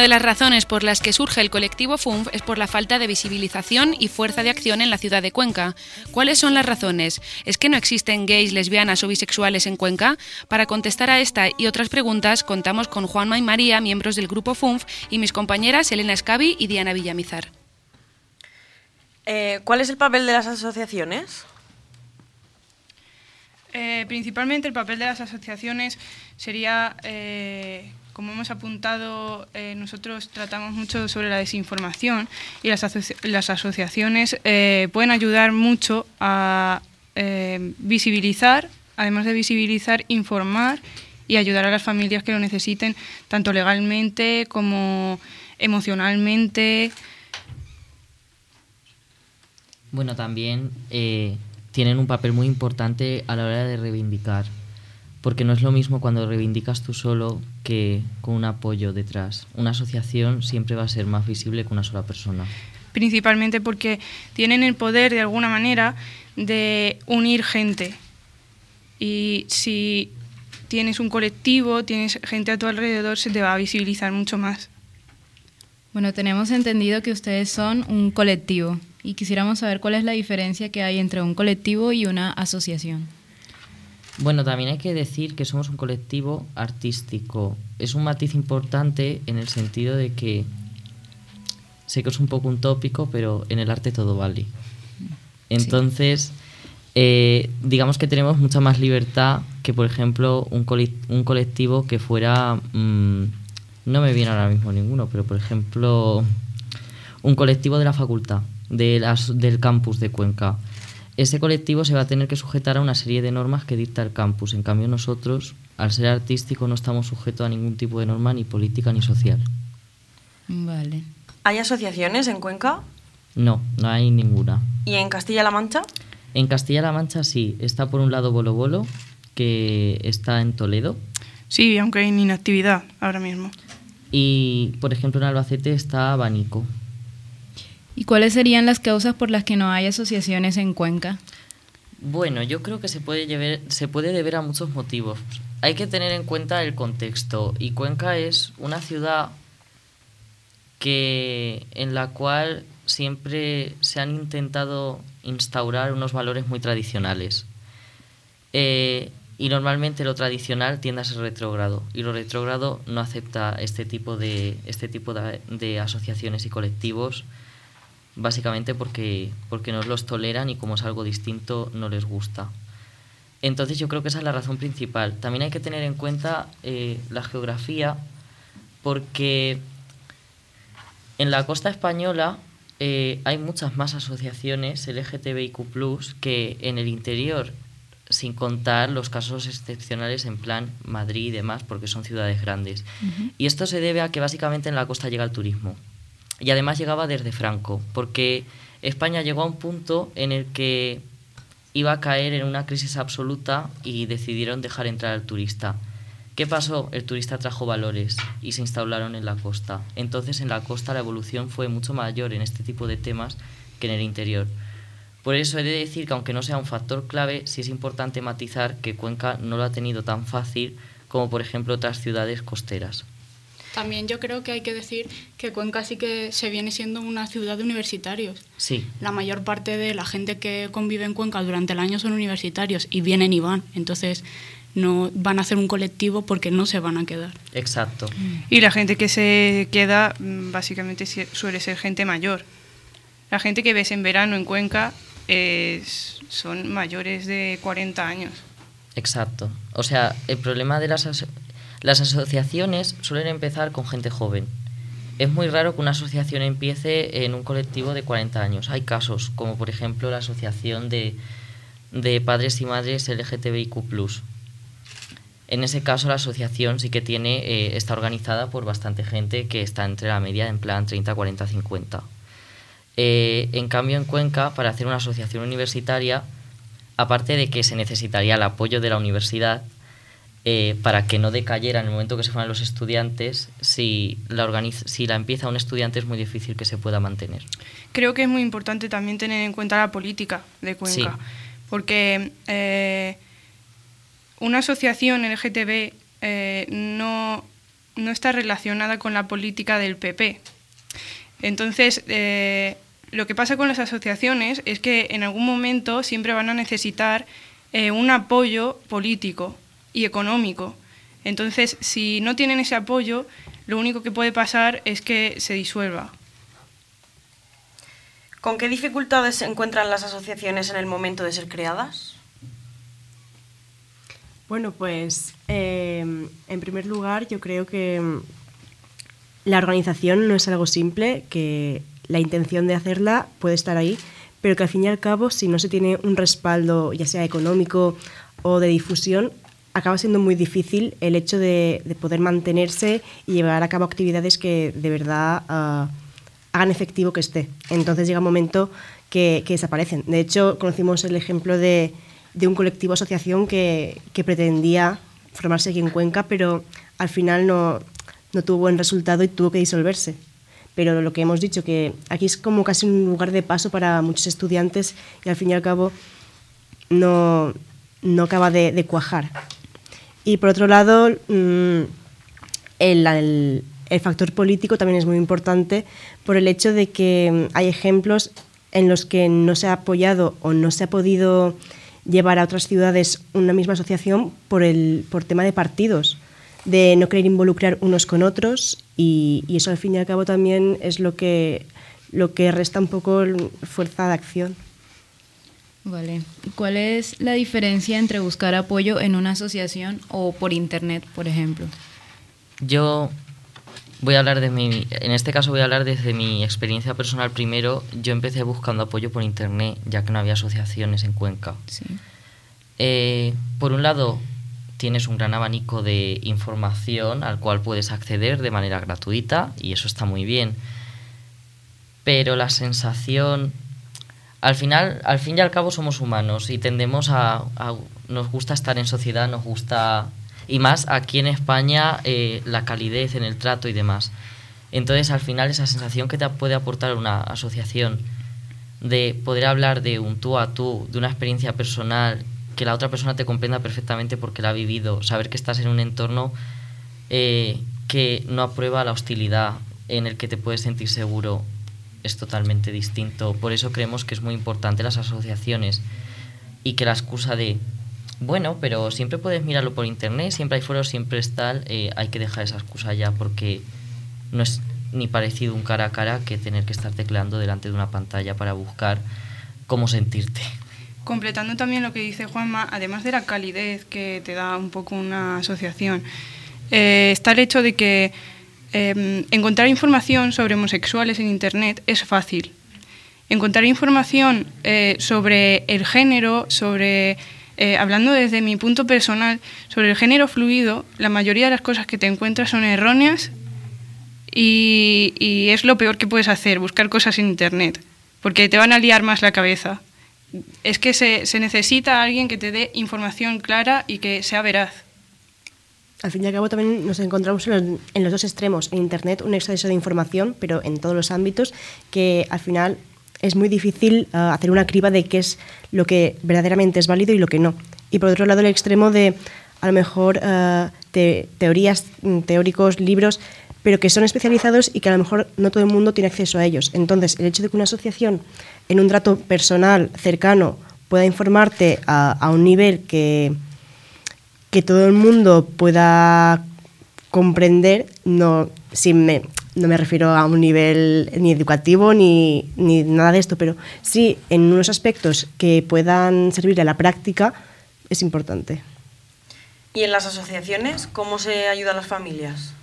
Una de las razones por las que surge el colectivo FUNF es por la falta de visibilización y fuerza de acción en la ciudad de Cuenca. ¿Cuáles son las razones? ¿Es que no existen gays, lesbianas o bisexuales en Cuenca? Para contestar a esta y otras preguntas contamos con Juanma y María, miembros del grupo FUNF, y mis compañeras Elena Escabi y Diana Villamizar. Eh, ¿Cuál es el papel de las asociaciones? Eh, principalmente el papel de las asociaciones sería, eh, como hemos apuntado, eh, nosotros tratamos mucho sobre la desinformación y las, las asociaciones pueden ayudar mucho a visibilizar, además de visibilizar, informar y ayudar a las familias que lo necesiten, tanto legalmente como emocionalmente. Bueno, también tienen un papel muy importante a la hora de reivindicar, porque no es lo mismo cuando reivindicas tú solo que con un apoyo detrás. Una asociación siempre va a ser más visible que una sola persona. Principalmente porque tienen el poder de alguna manera de unir gente. Y si tienes un colectivo, tienes gente a tu alrededor, se te va a visibilizar mucho más. Bueno, tenemos entendido que ustedes son un colectivo y quisiéramos saber cuál es la diferencia que hay entre un colectivo y una asociación. Bueno, también hay que decir que somos un colectivo artístico. Es un matiz importante en el sentido de que sé que es un poco un tópico, pero en el arte todo vale. Entonces, eh, digamos que tenemos mucha más libertad que, por ejemplo, un, colectivo que fuera... Mm, no me viene ahora mismo ninguno, pero por ejemplo, un colectivo de la facultad de las, del campus de Cuenca. Ese colectivo se va a tener que sujetar a una serie de normas que dicta el campus. En cambio, nosotros, al ser artístico, no estamos sujetos a ningún tipo de norma, ni política ni social. Vale. ¿Hay asociaciones en Cuenca? No, no hay ninguna. ¿Y en Castilla-La Mancha? En Castilla-La Mancha sí. Está por un lado Bolo Bolo, que está en Toledo. Sí, aunque en inactividad ahora mismo. Y, por ejemplo, en Albacete está Abanico, ¿Y cuáles serían las causas por las que no hay asociaciones en Cuenca? Bueno, yo creo que se puede, se puede deber a muchos motivos. Hay que tener en cuenta el contexto y Cuenca es una ciudad que en la cual siempre se han intentado instaurar unos valores muy tradicionales. Eh, y normalmente lo tradicional tiende a ser retrógrado y lo retrógrado no acepta este tipo de, este tipo de asociaciones y colectivos básicamente porque, porque no los toleran y como es algo distinto no les gusta. Entonces yo creo que esa es la razón principal. También hay que tener en cuenta eh, la geografía porque en la costa española eh, hay muchas más asociaciones LGTBIQ que en el interior, sin contar los casos excepcionales en plan Madrid y demás, porque son ciudades grandes. Y esto se debe a que básicamente en la costa llega el turismo y además llegaba desde Franco, porque España llegó a un punto en el que iba a caer en una crisis absoluta y decidieron dejar entrar al turista. ¿Qué pasó? El turista trajo valores y se instauraron en la costa. Entonces en la costa la evolución fue mucho mayor en este tipo de temas que en el interior. Por eso he de decir que aunque no sea un factor clave, sí es importante matizar que Cuenca no lo ha tenido tan fácil como por ejemplo otras ciudades costeras. También yo creo que hay que decir que Cuenca sí que se viene siendo una ciudad de universitarios. Sí. La mayor parte de la gente que convive en Cuenca durante el año son universitarios y vienen y van. Entonces no van a hacer un colectivo porque no se van a quedar. Exacto. Y la gente que se queda mm, básicamente suele ser gente mayor. La gente que ves en verano en Cuenca son mayores de 40 años. Exacto. O sea, el problema de las las asociaciones suelen empezar con gente joven. Es muy raro que una asociación empiece en un colectivo de 40 años. Hay casos, como por ejemplo la Asociación de, Padres y Madres LGTBIQ. En ese caso, la asociación sí que tiene, eh, está organizada por bastante gente que está entre la media, en plan 30, 40, 50. en cambio, en Cuenca, para hacer una asociación universitaria, aparte de que se necesitaría el apoyo de la universidad, eh, para que no decayera en el momento que se fueran los estudiantes, si la, si la empieza un estudiante es muy difícil que se pueda mantener. Creo que es muy importante también tener en cuenta la política de Cuenca, porque eh, una asociación LGTB eh, no, no está relacionada con la política del PP. Entonces, lo que pasa con las asociaciones es que en algún momento siempre van a necesitar un apoyo político y económico. Entonces, si no tienen ese apoyo, lo único que puede pasar es que se disuelva. ¿Con qué dificultades se encuentran las asociaciones en el momento de ser creadas? Bueno, pues eh, en primer lugar yo creo que la organización no es algo simple, que la intención de hacerla puede estar ahí, pero que al fin y al cabo si no se tiene un respaldo ya sea económico o de difusión, acaba siendo muy difícil el hecho de, poder mantenerse y llevar a cabo actividades que de verdad ah, hagan efectivo que esté. Entonces llega un momento que, desaparecen. De hecho, conocimos el ejemplo de, un colectivo asociación que, pretendía formarse aquí en Cuenca, pero al final no, no tuvo buen resultado y tuvo que disolverse. Pero lo que hemos dicho, que aquí es como casi un lugar de paso para muchos estudiantes y al fin y al cabo no, no acaba de cuajar. Y por otro lado, mm, el, factor político también es muy importante por el hecho de que hay ejemplos en los que no se ha apoyado o no se ha podido llevar a otras ciudades una misma asociación por el por tema de partidos, de no querer involucrar unos con otros y, y eso al fin y al cabo también es lo que lo que resta un poco fuerza de acción. Vale. ¿Cuál es la diferencia entre buscar apoyo en una asociación o por internet, por ejemplo? Yo voy a hablar de mi, en este caso voy a hablar desde mi experiencia personal primero. Yo empecé buscando apoyo por internet, ya que no había asociaciones en Cuenca. Sí. Eh, por un lado, tienes un gran abanico de información al cual puedes acceder de manera gratuita y eso está muy bien. Pero la sensación al final, al fin y al cabo somos humanos y tendemos a, nos gusta estar en sociedad, nos gusta y más aquí en España eh, la calidez en el trato y demás. Entonces al final esa sensación que te puede aportar una asociación de poder hablar de un tú a tú, de una experiencia personal, que la otra persona te comprenda perfectamente porque la ha vivido, saber que estás en un entorno eh, que no aprueba la hostilidad, en el que te puedes sentir seguro, es totalmente distinto. Por eso creemos que es muy importante las asociaciones y que la excusa de, bueno, pero siempre puedes mirarlo por internet, siempre hay foros, siempre es tal, eh, hay que dejar esa excusa ya porque no es ni parecido un cara a cara que tener que estar tecleando delante de una pantalla para buscar cómo sentirte. Completando también lo que dice Juanma, además de la calidez que te da un poco una asociación, eh, está el hecho de que Em, encontrar información sobre homosexuales en Internet es fácil. Encontrar información eh, sobre el género, sobre, eh, hablando desde mi punto personal, sobre el género fluido, la mayoría de las cosas que te encuentras son erróneas y, es lo peor que puedes hacer, buscar cosas en Internet, porque te van a liar más la cabeza. Es que se, se necesita alguien que te dé información clara y que sea veraz al fin y al cabo también nos encontramos en los, dos extremos. En Internet un exceso de información, pero en todos los ámbitos, que al final es muy difícil eh, hacer una criba de qué es lo que verdaderamente es válido y lo que no. Y por otro lado el extremo de a lo mejor uh, teorías, mm, teóricos, libros, pero que son especializados y que a lo mejor no todo el mundo tiene acceso a ellos. Entonces, el hecho de que una asociación en un trato personal, cercano, pueda informarte a un nivel que, que todo el mundo pueda comprender, no, me, no me refiero a un nivel ni educativo ni, ni nada de esto, pero sí en unos aspectos que puedan servir a la práctica es importante. ¿Y en las asociaciones cómo se ayuda a las familias?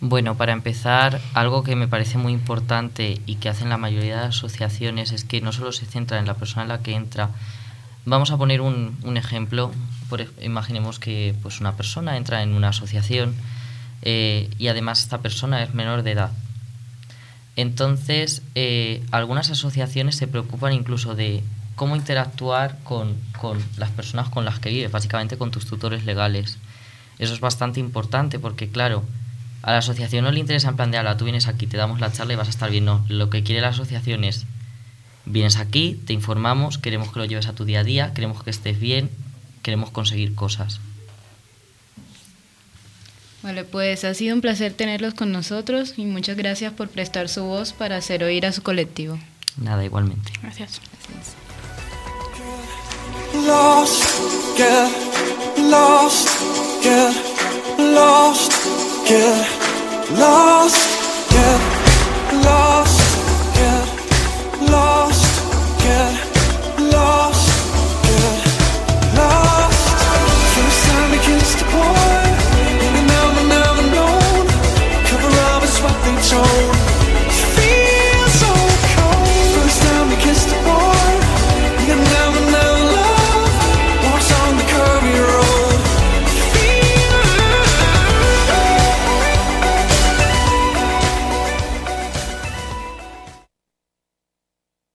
Bueno, para empezar, algo que me parece muy importante y que hacen la mayoría de asociaciones es que no solo se centra en la persona en la que entra, Vamos a poner un, ejemplo. Imaginemos que pues, una persona entra en una asociación eh, y además esta persona es menor de edad. Entonces, eh, algunas asociaciones se preocupan incluso de cómo interactuar con, con, las personas con las que vives, básicamente con tus tutores legales. Eso es bastante importante porque, claro, a la asociación no le interesa en plan de, tú vienes aquí, te damos la charla y vas a estar bien. No, lo que quiere la asociación es Vienes aquí, te informamos, queremos que lo lleves a tu día a día, queremos que estés bien, queremos conseguir cosas. Vale, pues ha sido un placer tenerlos con nosotros y muchas gracias por prestar su voz para hacer oír a su colectivo. Nada, igualmente. Gracias. Lost, get lost, get lost, get lost.